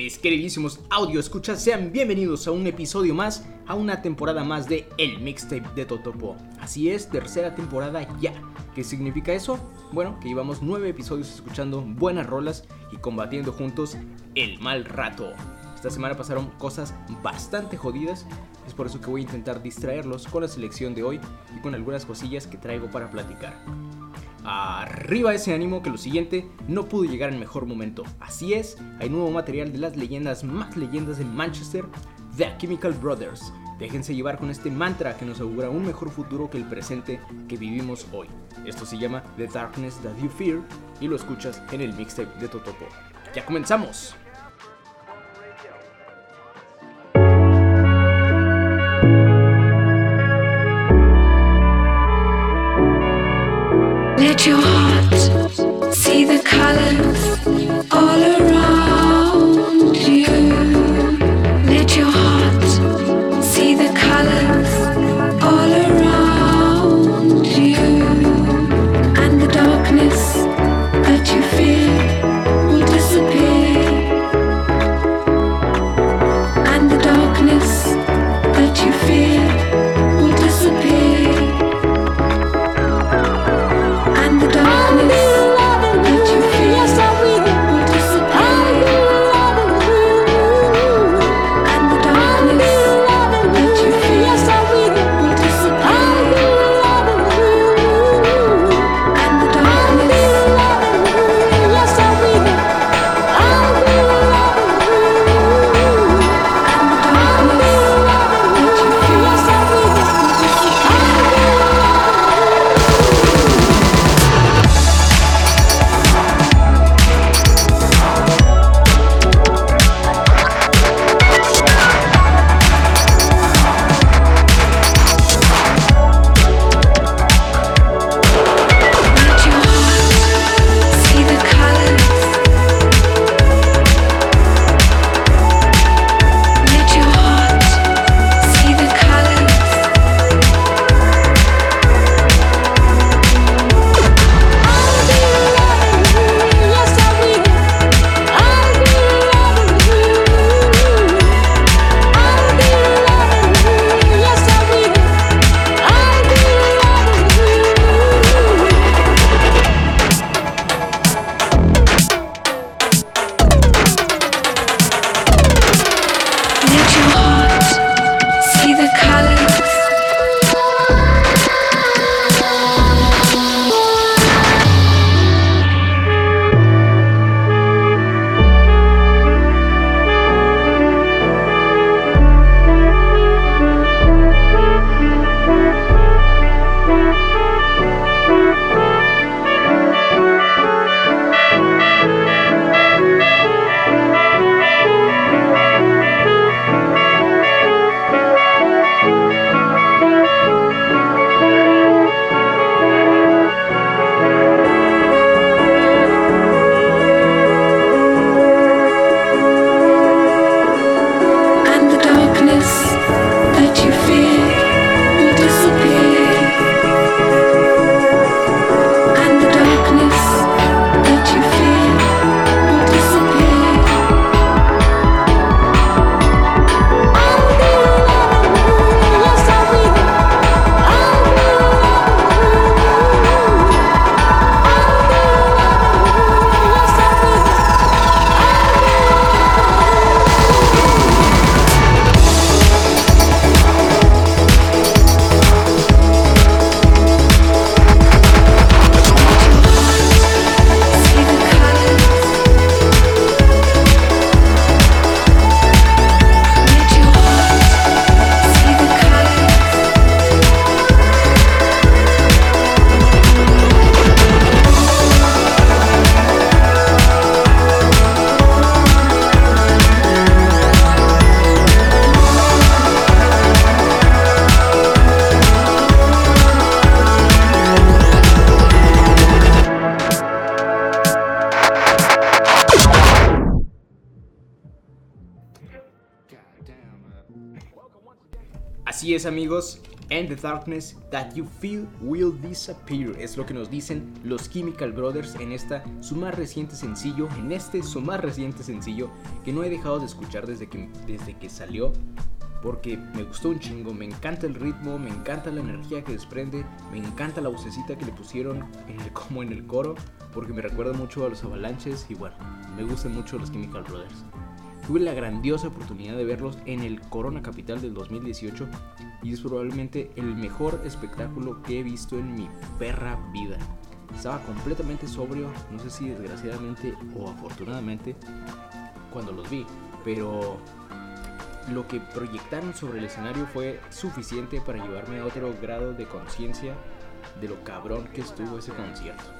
Mis queridísimos audio escuchas, sean bienvenidos a un episodio más, a una temporada más de El Mixtape de Totopo. Así es, tercera temporada ya. ¿Qué significa eso? Bueno, que llevamos nueve episodios escuchando buenas rolas y combatiendo juntos el mal rato. Esta semana pasaron cosas bastante jodidas, es por eso que voy a intentar distraerlos con la selección de hoy y con algunas cosillas que traigo para platicar. Arriba ese ánimo que lo siguiente no pudo llegar en mejor momento. Así es, hay nuevo material de las leyendas más leyendas de Manchester, The Chemical Brothers. Déjense llevar con este mantra que nos augura un mejor futuro que el presente que vivimos hoy. Esto se llama The Darkness That You Fear y lo escuchas en el mixtape de Totopo. ¡Ya comenzamos! Darkness that you feel will disappear. Es lo que nos dicen los Chemical Brothers en esta su más reciente sencillo, en este su más reciente sencillo que no he dejado de escuchar desde que, desde que salió. Porque me gustó un chingo, me encanta el ritmo, me encanta la energía que desprende, me encanta la vocecita que le pusieron en el, como en el coro, porque me recuerda mucho a los avalanches y bueno, me gustan mucho los Chemical Brothers. Tuve la grandiosa oportunidad de verlos en el Corona Capital del 2018 y es probablemente el mejor espectáculo que he visto en mi perra vida. Estaba completamente sobrio, no sé si desgraciadamente o afortunadamente cuando los vi, pero lo que proyectaron sobre el escenario fue suficiente para llevarme a otro grado de conciencia de lo cabrón que estuvo ese concierto.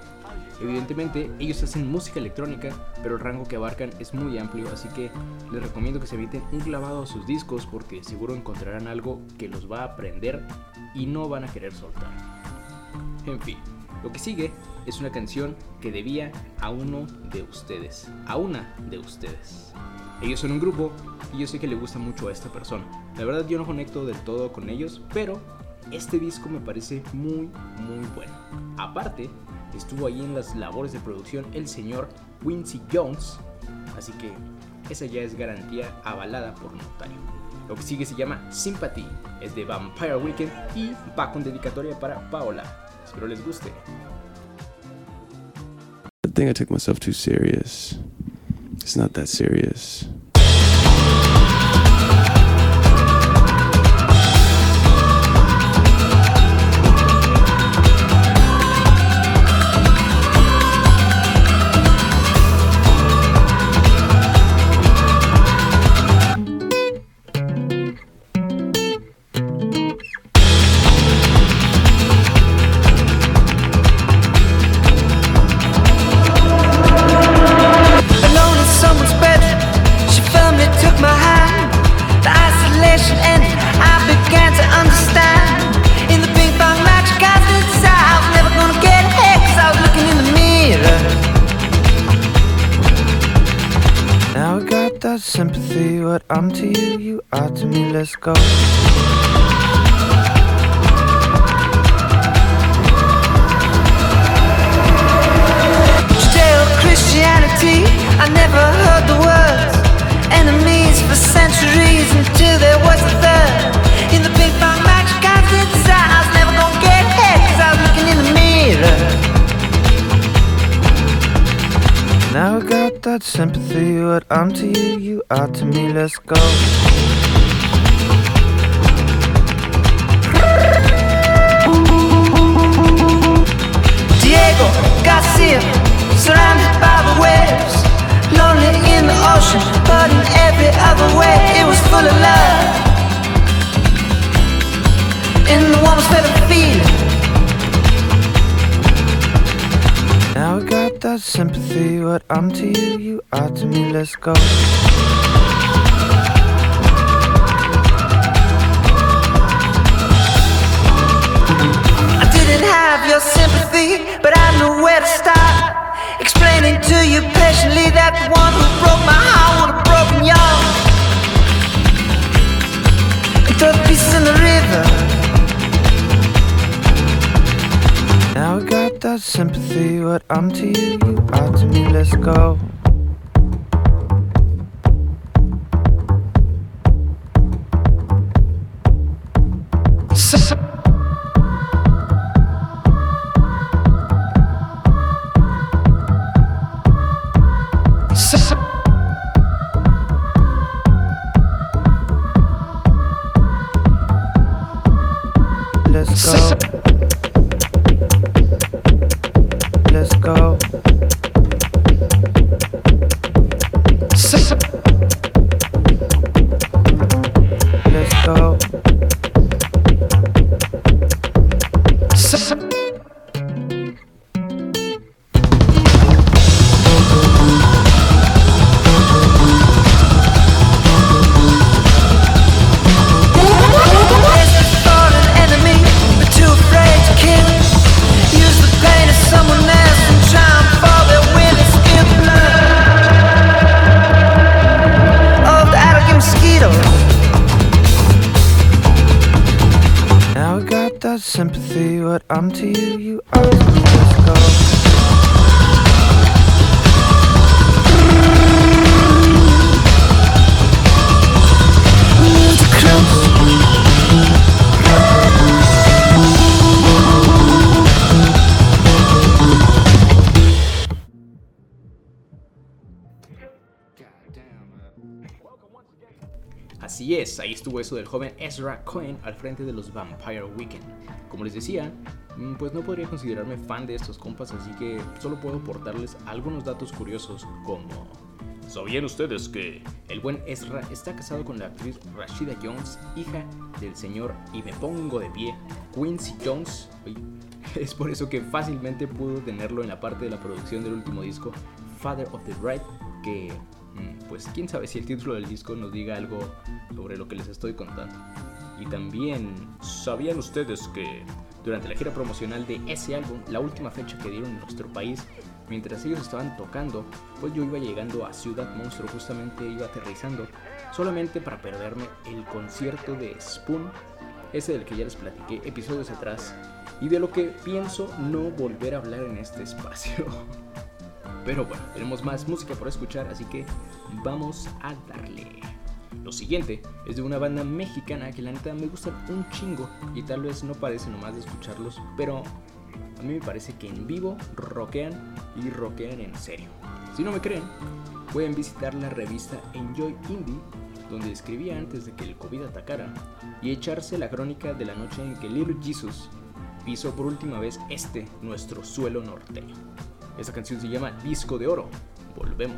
Evidentemente, ellos hacen música electrónica, pero el rango que abarcan es muy amplio, así que les recomiendo que se eviten un clavado a sus discos porque seguro encontrarán algo que los va a aprender y no van a querer soltar. En fin, lo que sigue es una canción que debía a uno de ustedes, a una de ustedes. Ellos son un grupo y yo sé que le gusta mucho a esta persona. La verdad yo no conecto del todo con ellos, pero este disco me parece muy muy bueno. Aparte, estuvo ahí en las labores de producción el señor Quincy Jones, así que esa ya es garantía avalada por notario. Lo que sigue se llama Sympathy, es de Vampire Weekend y va con dedicatoria para Paola. Espero les guste. I think I took myself too serious. It's not that serious. Go. I didn't have your sympathy, but I knew where to start. Explaining to you patiently that the one who broke my heart would have broken yours. Throw the pieces in the river. Now I got that sympathy, what I'm to you, you are to me, let's go. Ahí estuvo eso del joven Ezra Cohen al frente de los Vampire Weekend. Como les decía, mm, pues no podría considerarme fan de estos compas, así que solo puedo aportarles algunos datos curiosos como... ¿Sabían ustedes que el buen Ezra está casado con la actriz Rashida Jones, hija del señor, y me pongo de pie, Quincy Jones? Es por eso que fácilmente pudo tenerlo en la parte de la producción del último disco, Father of the Bride, que pues quién sabe si el título del disco nos diga algo sobre lo que les estoy contando. Y también, ¿sabían ustedes que durante la gira promocional de ese álbum, la última fecha que dieron en nuestro país, mientras ellos estaban tocando, pues yo iba llegando a Ciudad Monstruo, justamente iba aterrizando, solamente para perderme el concierto de Spoon, ese del que ya les platiqué episodios atrás, y de lo que pienso no volver a hablar en este espacio. Pero bueno, tenemos más música por escuchar, así que vamos a darle. Lo siguiente es de una banda mexicana que la neta me gusta un chingo y tal vez no parece nomás de escucharlos, pero a mí me parece que en vivo rockean y rockean en serio. Si no me creen, pueden visitar la revista Enjoy Indie, donde escribía antes de que el COVID atacara, y echarse la crónica de la noche en que Little Jesus pisó por última vez este, nuestro suelo norteño. Esta canción se llama Disco de Oro. Volvemos.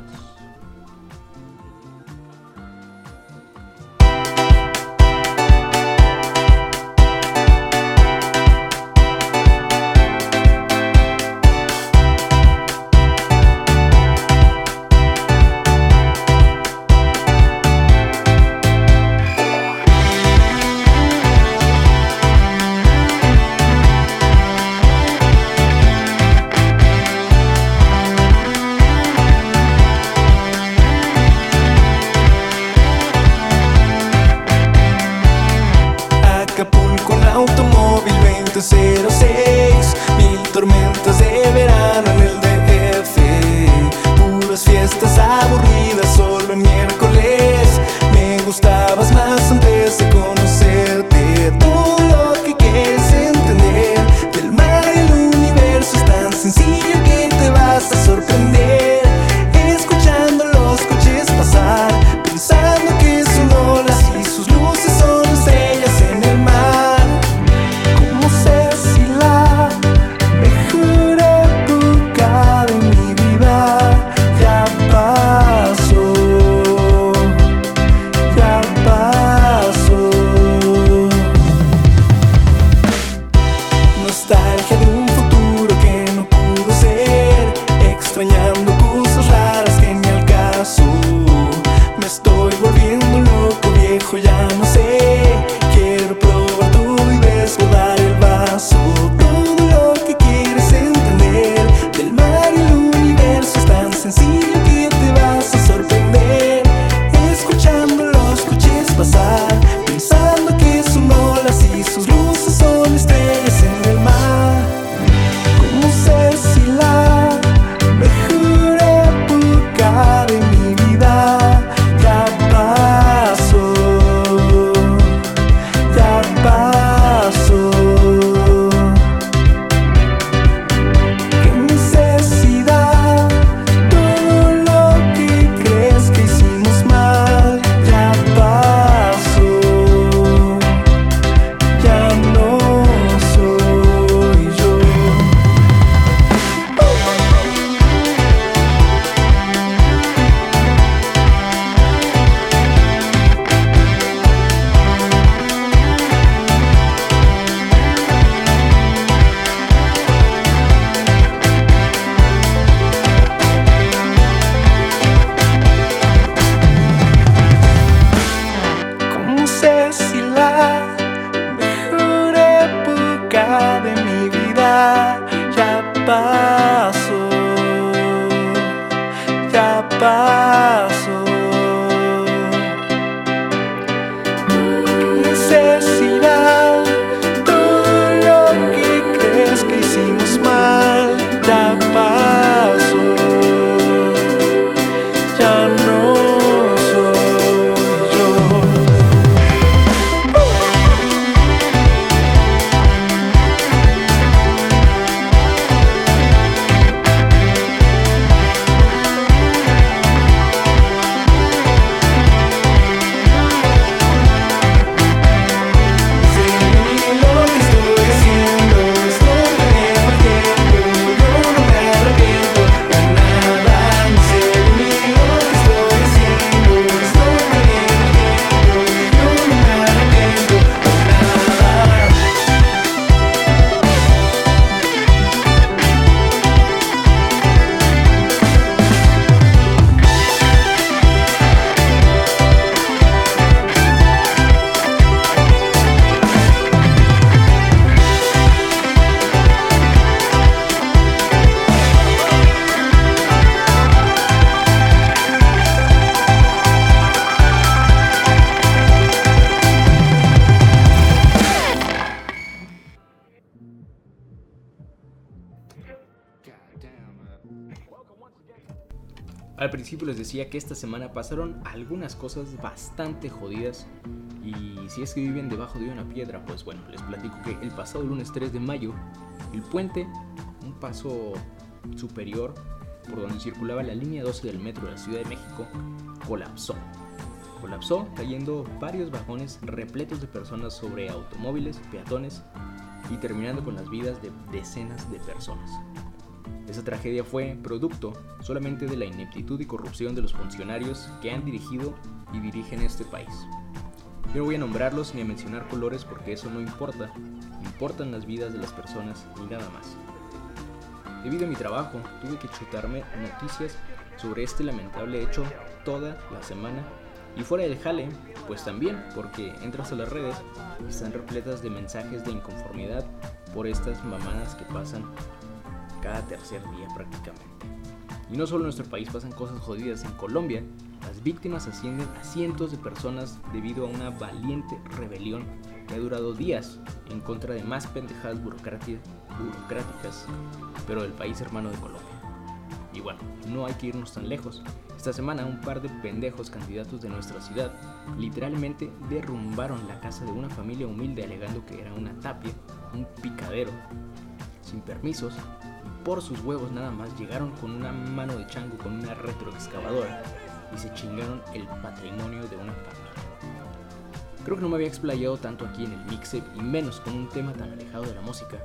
Esta semana pasaron algunas cosas bastante jodidas y si es que viven debajo de una piedra, pues bueno, les platico que el pasado lunes 3 de mayo, el puente, un paso superior por donde circulaba la línea 12 del metro de la Ciudad de México, colapsó. Colapsó cayendo varios vagones repletos de personas sobre automóviles, peatones y terminando con las vidas de decenas de personas. Esa tragedia fue producto solamente de la ineptitud y corrupción de los funcionarios que han dirigido y dirigen este país. Yo no voy a nombrarlos ni a mencionar colores porque eso no importa, importan las vidas de las personas y nada más. Debido a mi trabajo, tuve que chutarme noticias sobre este lamentable hecho toda la semana y fuera del jale, pues también, porque entras a las redes y están repletas de mensajes de inconformidad por estas mamadas que pasan cada tercer día prácticamente. Y no solo en nuestro país pasan cosas jodidas, en Colombia las víctimas ascienden a cientos de personas debido a una valiente rebelión que ha durado días en contra de más pendejadas burocráticas, pero del país hermano de Colombia. Y bueno, no hay que irnos tan lejos. Esta semana un par de pendejos candidatos de nuestra ciudad literalmente derrumbaron la casa de una familia humilde alegando que era una tapia, un picadero, sin permisos, por sus huevos nada más llegaron con una mano de chango con una retroexcavadora y se chingaron el patrimonio de una familia. Creo que no me había explayado tanto aquí en el mixtape y menos con un tema tan alejado de la música,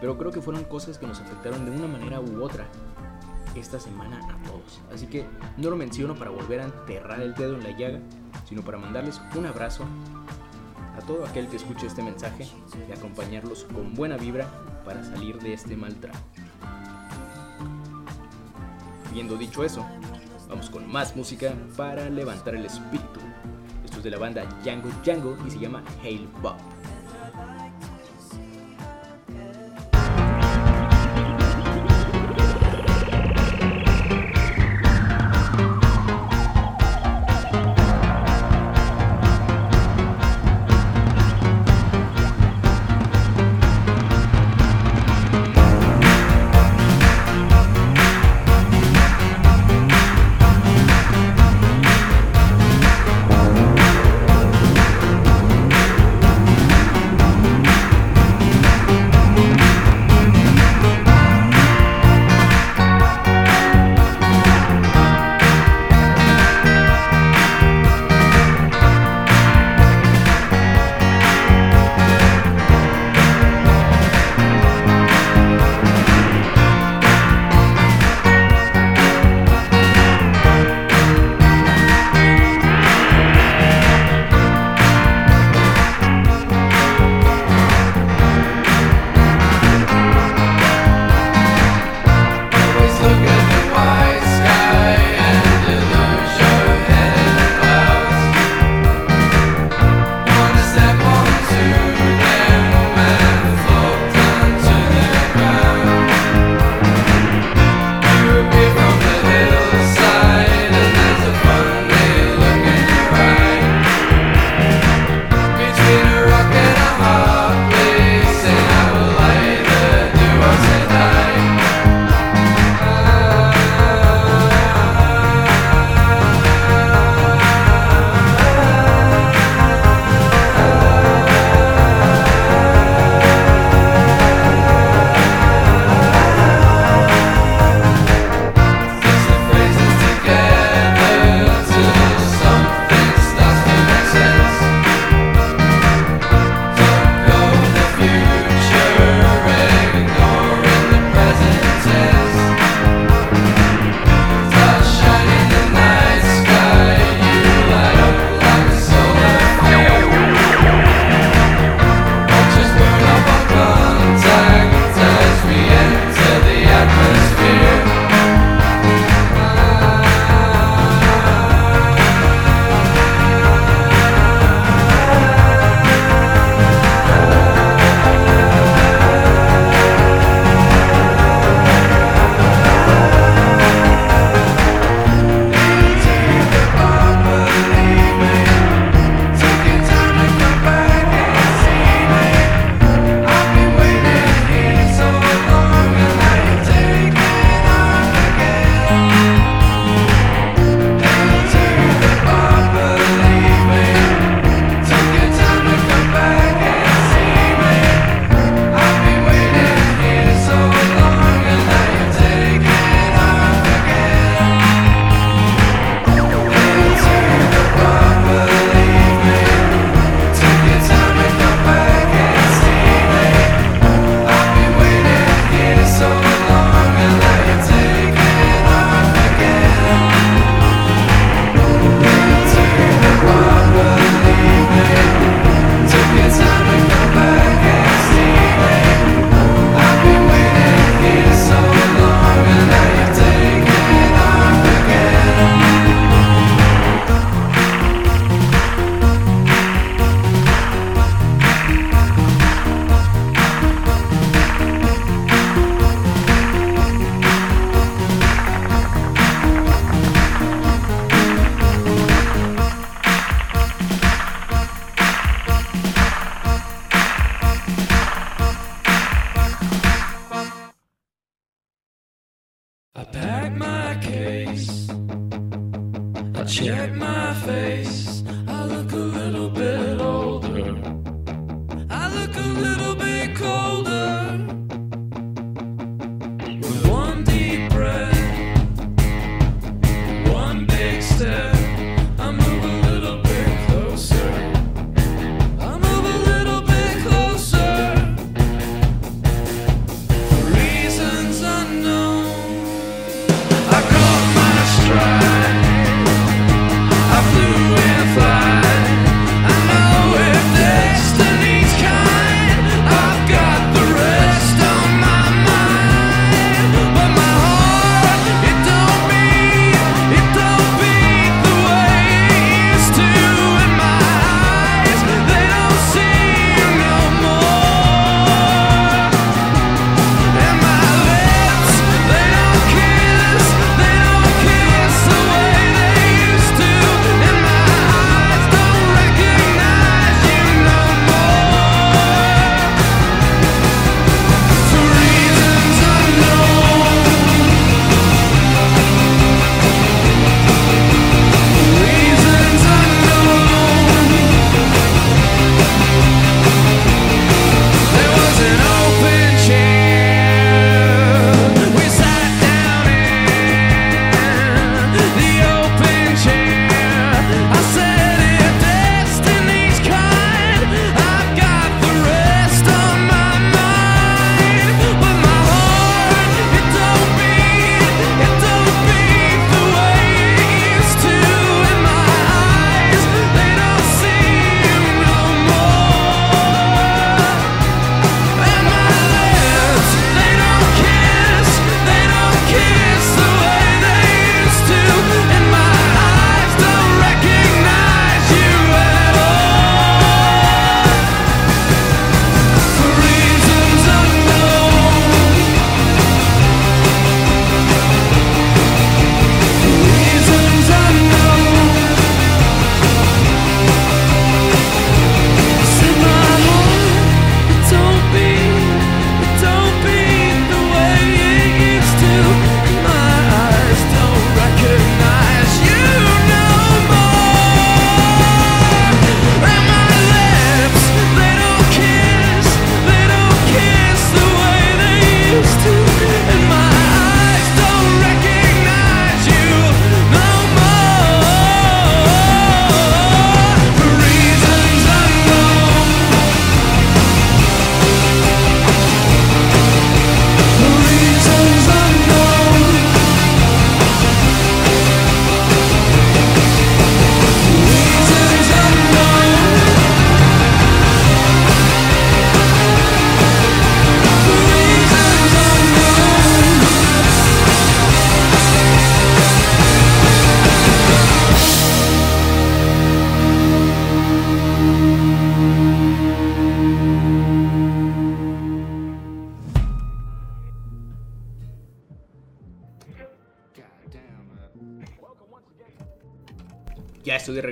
pero creo que fueron cosas que nos afectaron de una manera u otra esta semana a todos. Así que no lo menciono para volver a enterrar el dedo en la llaga, sino para mandarles un abrazo a todo aquel que escuche este mensaje y acompañarlos con buena vibra para salir de este mal trago. Habiendo dicho eso, vamos con más música para levantar el espíritu. Esto es de la banda Django Django y se llama Hail Bob.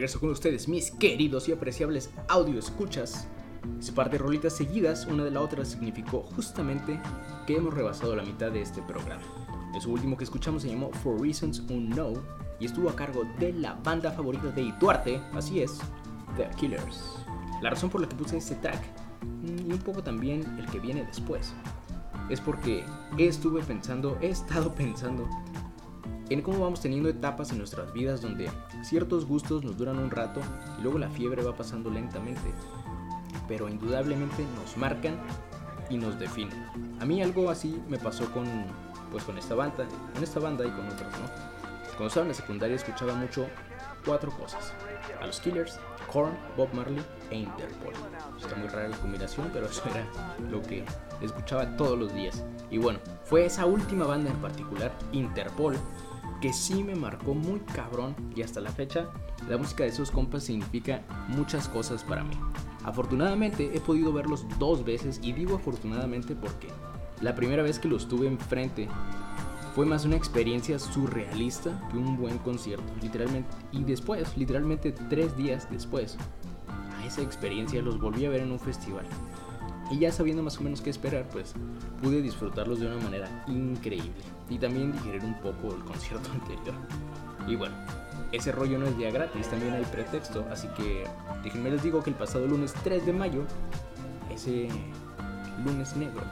Regreso con ustedes, mis queridos y apreciables audio escuchas. Ese par de rolitas seguidas, una de la otra, significó justamente que hemos rebasado la mitad de este programa. El último que escuchamos se llamó For Reasons Unknown y estuvo a cargo de la banda favorita de Duarte, así es, The Killers. La razón por la que puse este track, mm, y un poco también el que viene después, es porque estuve pensando, he estado pensando en cómo vamos teniendo etapas en nuestras vidas donde ciertos gustos nos duran un rato y luego la fiebre va pasando lentamente, pero indudablemente nos marcan y nos definen. A mí algo así me pasó con pues con esta banda, con esta banda y con otras, ¿no? Cuando estaba en la secundaria escuchaba mucho cuatro cosas: a los Killers, Korn, Bob Marley e Interpol. Está muy rara la combinación, pero eso era lo que escuchaba todos los días. Y bueno, fue esa última banda en particular, Interpol, que sí me marcó muy cabrón y hasta la fecha la música de esos compas significa muchas cosas para mí. Afortunadamente he podido verlos dos veces y digo afortunadamente porque la primera vez que los tuve enfrente fue más una experiencia surrealista que un buen concierto, literalmente. Y después, literalmente tres días después, a esa experiencia los volví a ver en un festival. Y ya sabiendo más o menos qué esperar, pues pude disfrutarlos de una manera increíble. Y también digerir un poco el concierto anterior. Y bueno, ese rollo no es día gratis, también hay pretexto. Así que déjenme les digo que el pasado lunes 3 de mayo, ese lunes negro,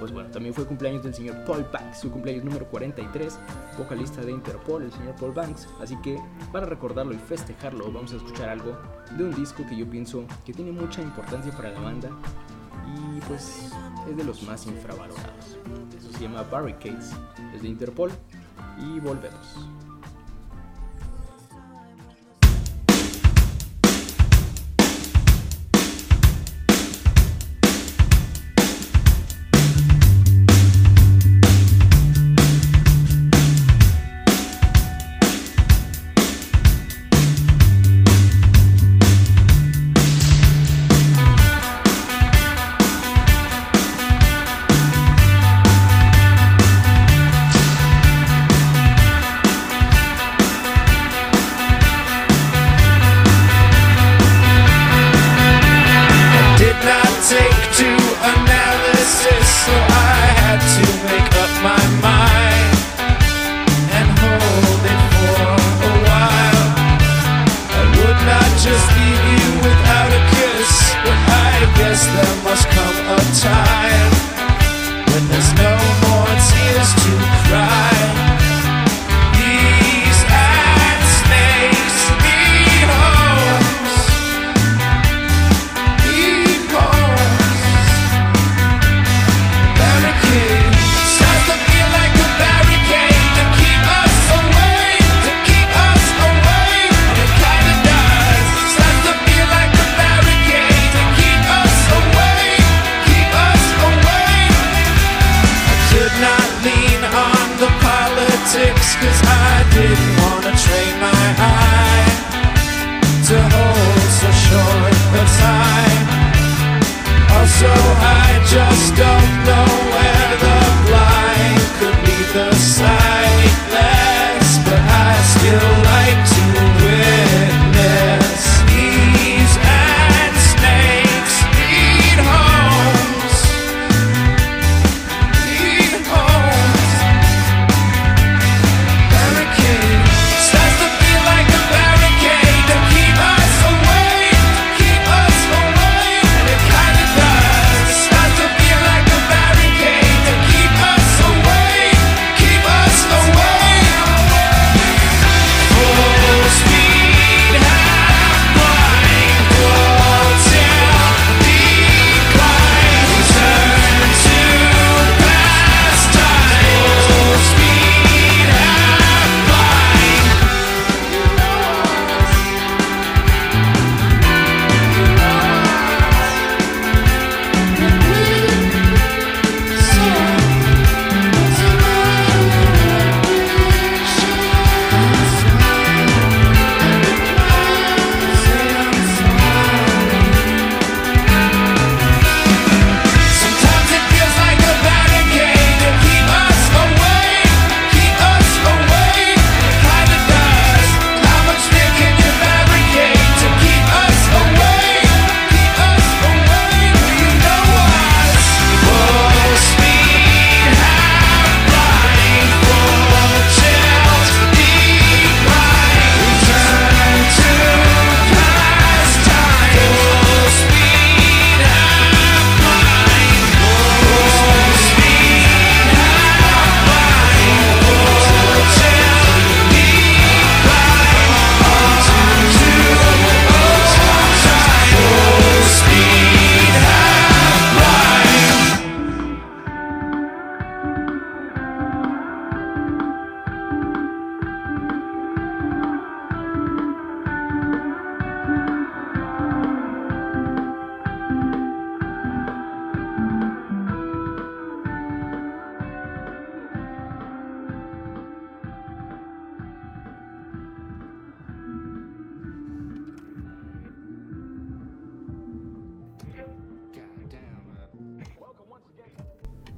pues bueno, también fue cumpleaños del señor Paul Banks, su cumpleaños número 43, vocalista de Interpol, el señor Paul Banks. Así que para recordarlo y festejarlo, vamos a escuchar algo de un disco que yo pienso que tiene mucha importancia para la banda y pues es de los más infravalorados. Eso se llama Barricades, es de Interpol y volvemos.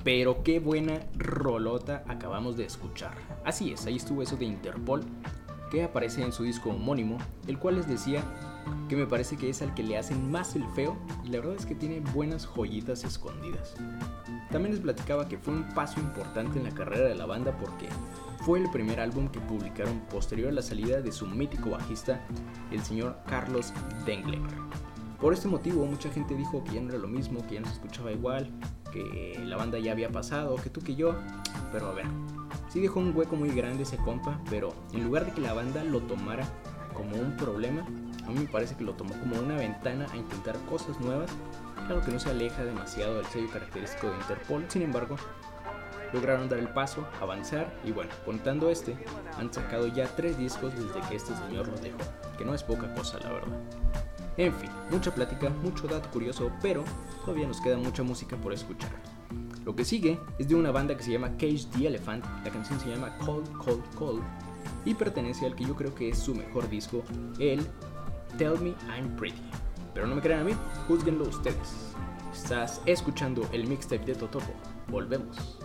Pero qué buena rolota acabamos de escuchar. Así es, ahí estuvo eso de Interpol, que aparece en su disco homónimo, el cual les decía que me parece que es al que le hacen más el feo y la verdad es que tiene buenas joyitas escondidas. También les platicaba que fue un paso importante en la carrera de la banda porque fue el primer álbum que publicaron posterior a la salida de su mítico bajista, el señor Carlos Dengler. Por este motivo mucha gente dijo que ya no era lo mismo, que ya no se escuchaba igual, que la banda ya había pasado, que tú que yo, pero a ver, sí dejó un hueco muy grande ese compa, pero en lugar de que la banda lo tomara como un problema, a mí me parece que lo tomó como una ventana a intentar cosas nuevas, claro que no se aleja demasiado del sello característico de Interpol, sin embargo, lograron dar el paso, avanzar y bueno, contando este, han sacado ya tres discos desde que este señor los dejó, que no es poca cosa la verdad. En fin, mucha plática, mucho dato curioso, pero todavía nos queda mucha música por escuchar. Lo que sigue es de una banda que se llama Cage the Elephant, la canción se llama Cold Cold Cold y pertenece al que yo creo que es su mejor disco, el Tell Me I'm Pretty. Pero no me crean a mí, juzguenlo ustedes. Estás escuchando el mixtape de Totopo. Volvemos.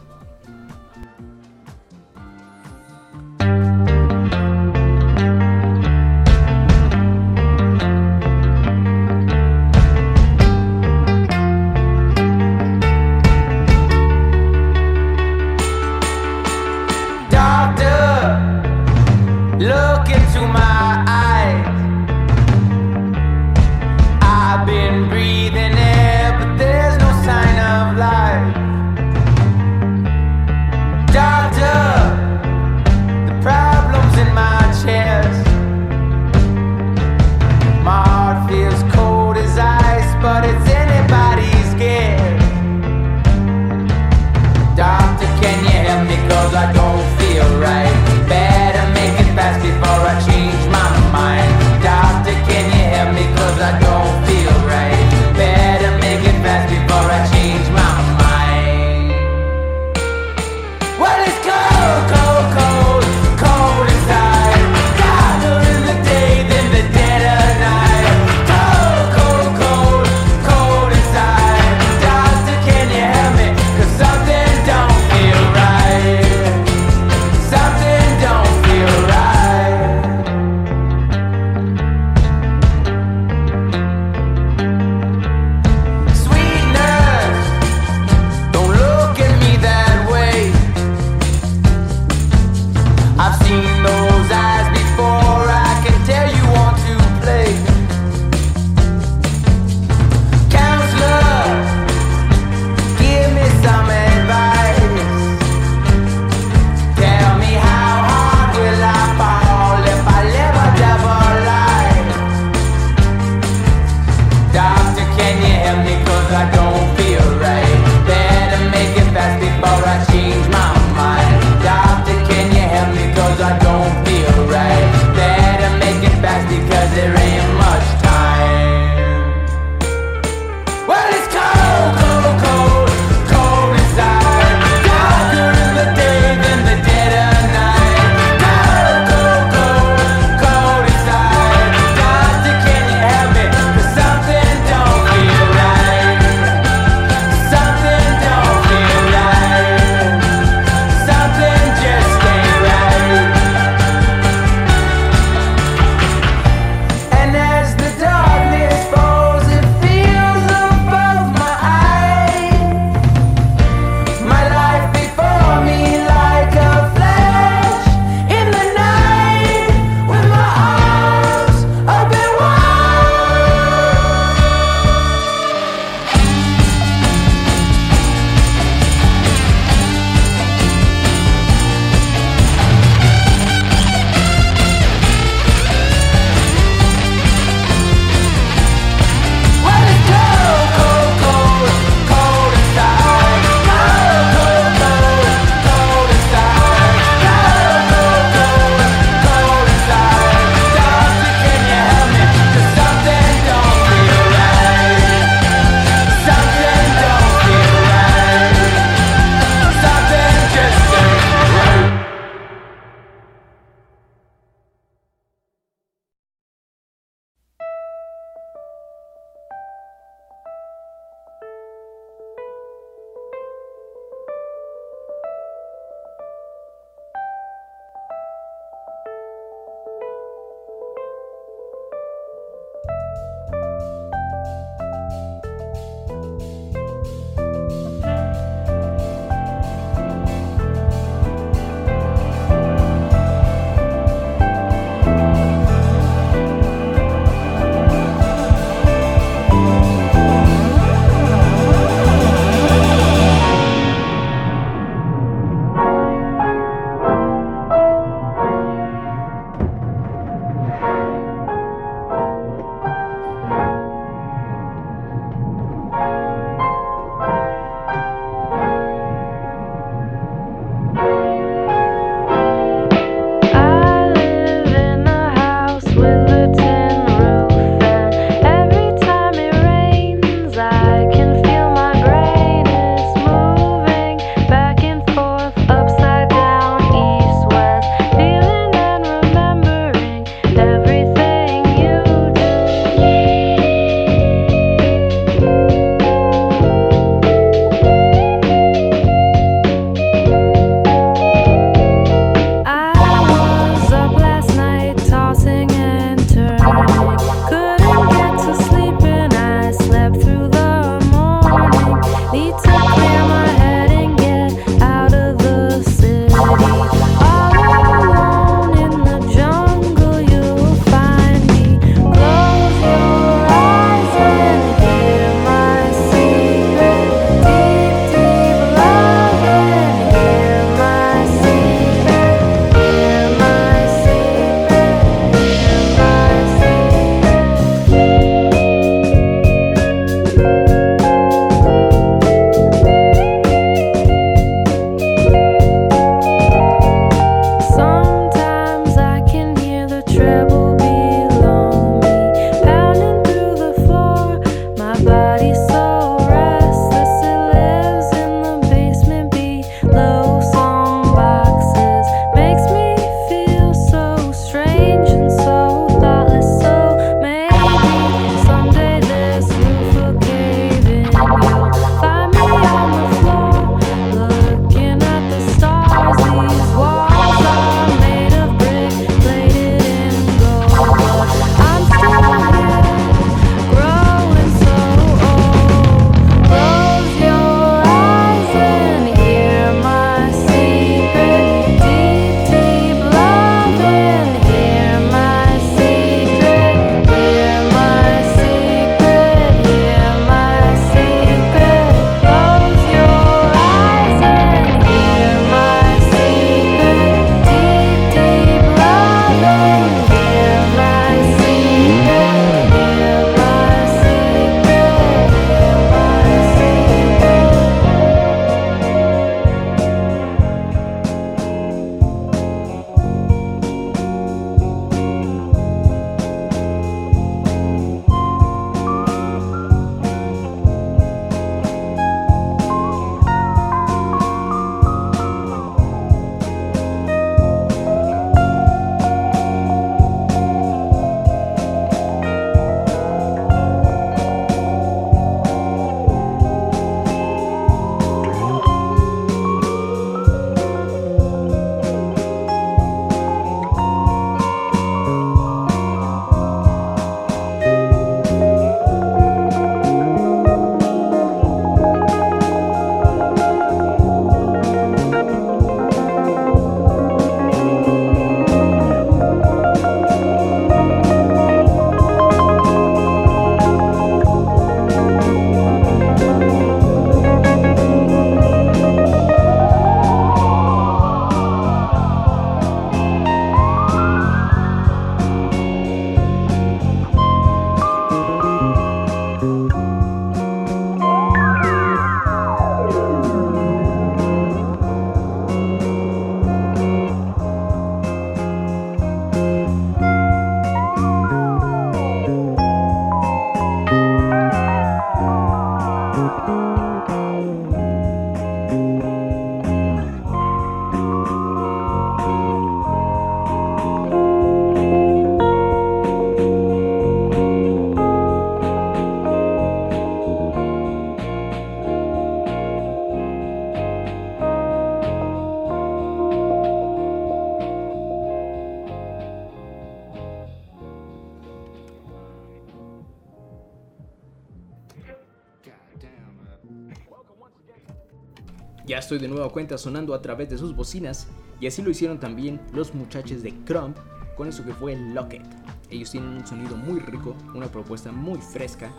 Estoy de nueva cuenta sonando a través de sus bocinas y así lo hicieron también los muchachos de Crump con eso que fue Locket. Ellos tienen un sonido muy rico, una propuesta muy fresca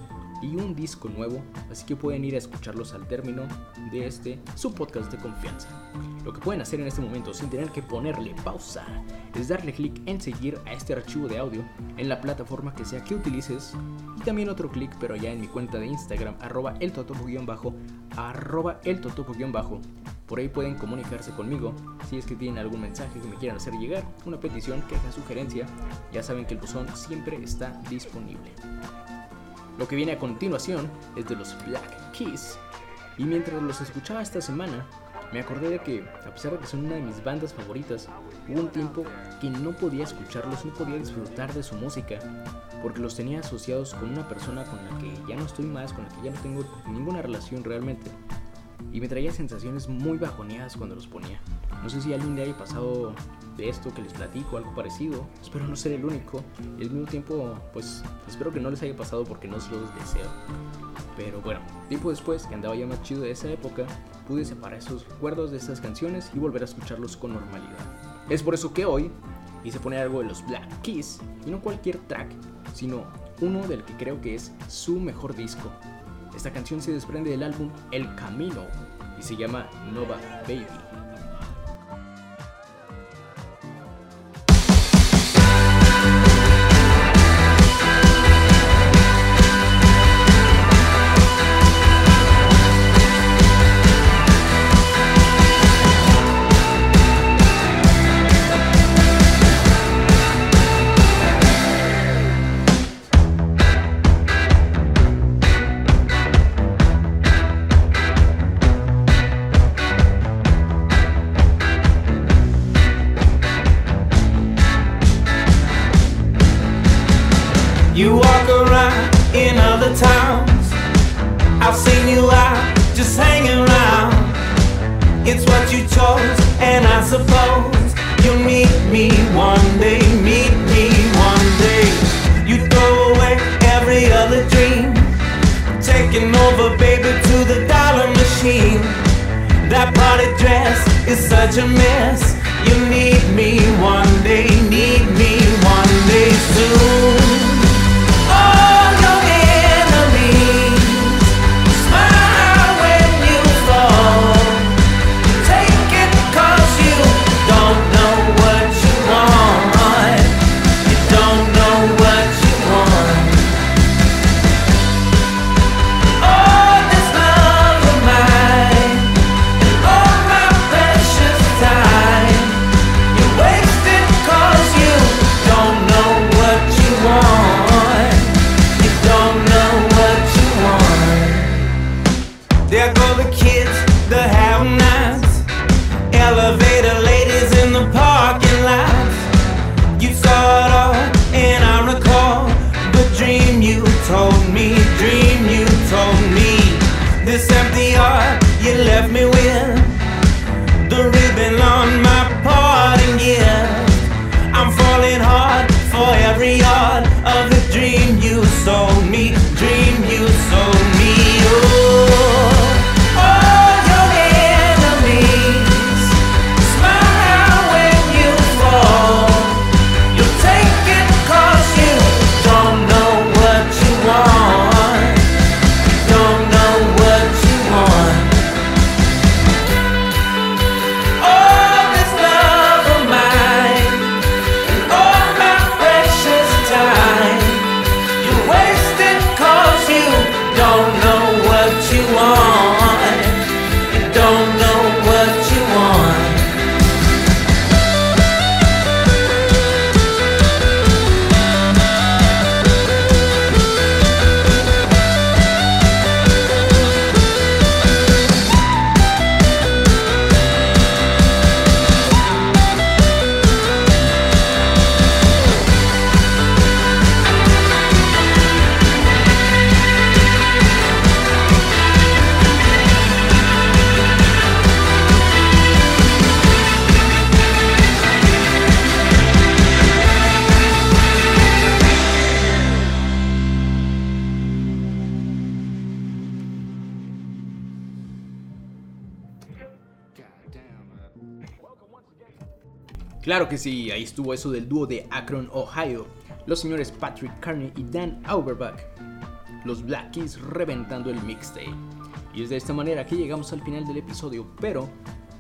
y un disco nuevo, así que pueden ir a escucharlos al término de este su podcast de confianza. Lo que pueden hacer en este momento sin tener que ponerle pausa es darle clic en seguir a este archivo de audio en la plataforma que sea que utilices y también otro clic pero ya en mi cuenta de Instagram arroba el arroba el totopo-bajo por ahí pueden comunicarse conmigo si es que tienen algún mensaje que me quieran hacer llegar, una petición, queja, sugerencia. Ya saben que el buzón siempre está disponible. Lo que viene a continuación es de los Black Keys. Y mientras los escuchaba esta semana, me acordé de que, a pesar de que son una de mis bandas favoritas, hubo un tiempo que no podía escucharlos, no podía disfrutar de su música, porque los tenía asociados con una persona con la que ya no estoy más, con la que ya no tengo ninguna relación realmente y me traía sensaciones muy bajoneadas cuando los ponía. No sé si alguien le haya pasado de esto que les platico, algo parecido. Espero no ser el único. Y al mismo tiempo, pues espero que no les haya pasado porque no se los deseo. Pero bueno, tiempo después, que andaba ya más chido de esa época, pude separar esos recuerdos de estas canciones y volver a escucharlos con normalidad. Es por eso que hoy hice poner algo de los Black Keys, y no cualquier track, sino uno del que creo que es su mejor disco, esta canción se desprende del álbum El Camino y se llama Nova Baby. Claro que sí, ahí estuvo eso del dúo de Akron, Ohio, los señores Patrick Carney y Dan Auerbach, los Black Keys reventando el mixtape. Y es de esta manera que llegamos al final del episodio, pero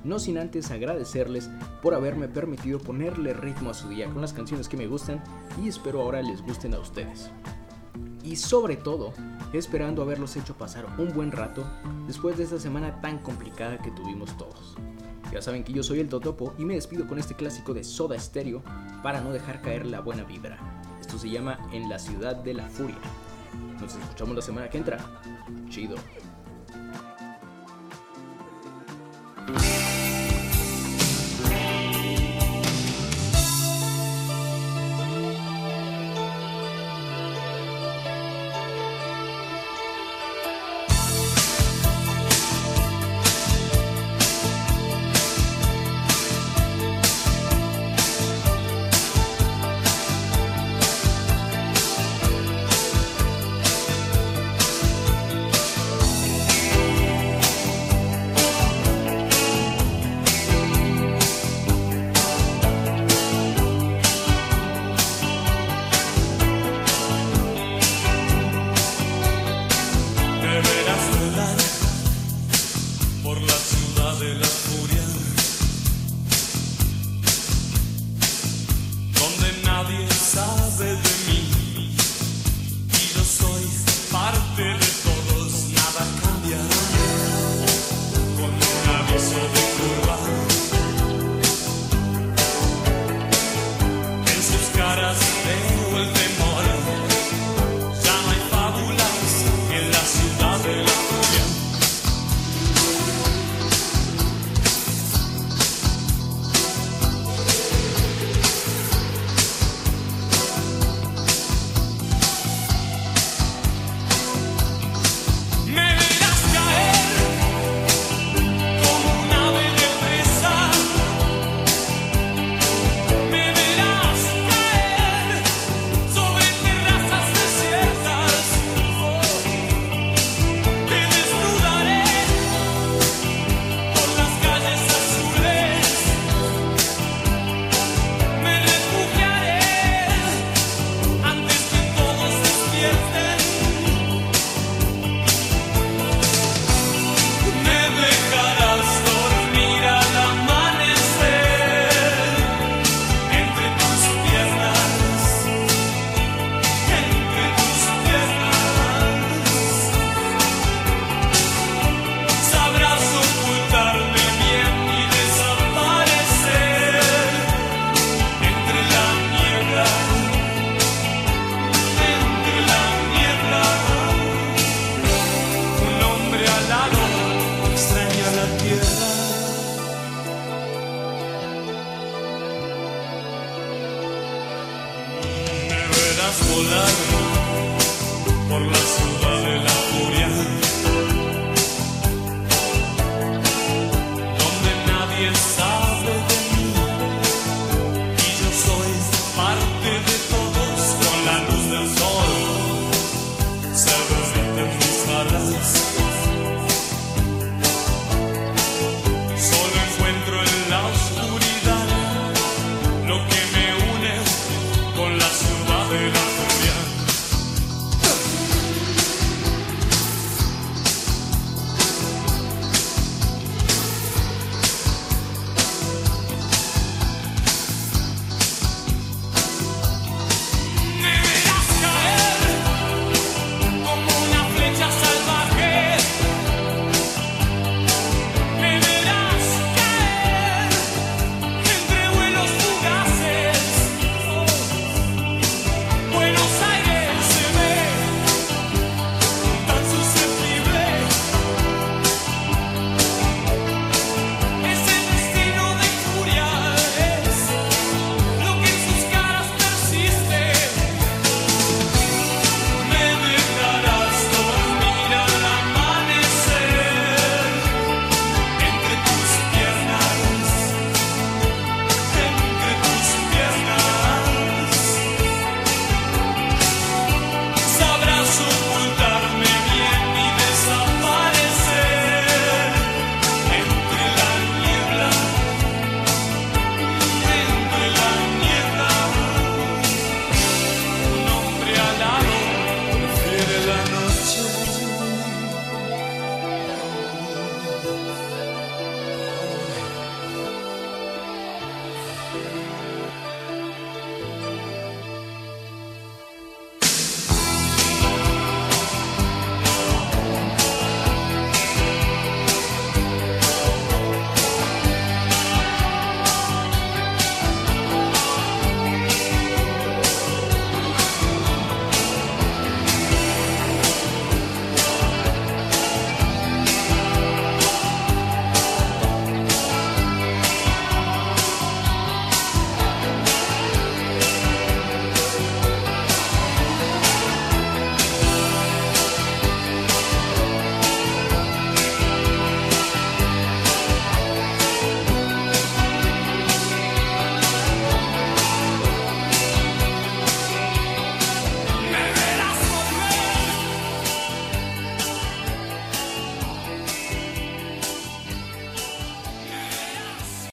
no sin antes agradecerles por haberme permitido ponerle ritmo a su día con las canciones que me gustan y espero ahora les gusten a ustedes. Y sobre todo, esperando haberlos hecho pasar un buen rato después de esta semana tan complicada que tuvimos todos. Ya saben que yo soy el Totopo y me despido con este clásico de Soda Stereo para no dejar caer la buena vibra. Esto se llama En la ciudad de la furia. Nos escuchamos la semana que entra. Chido.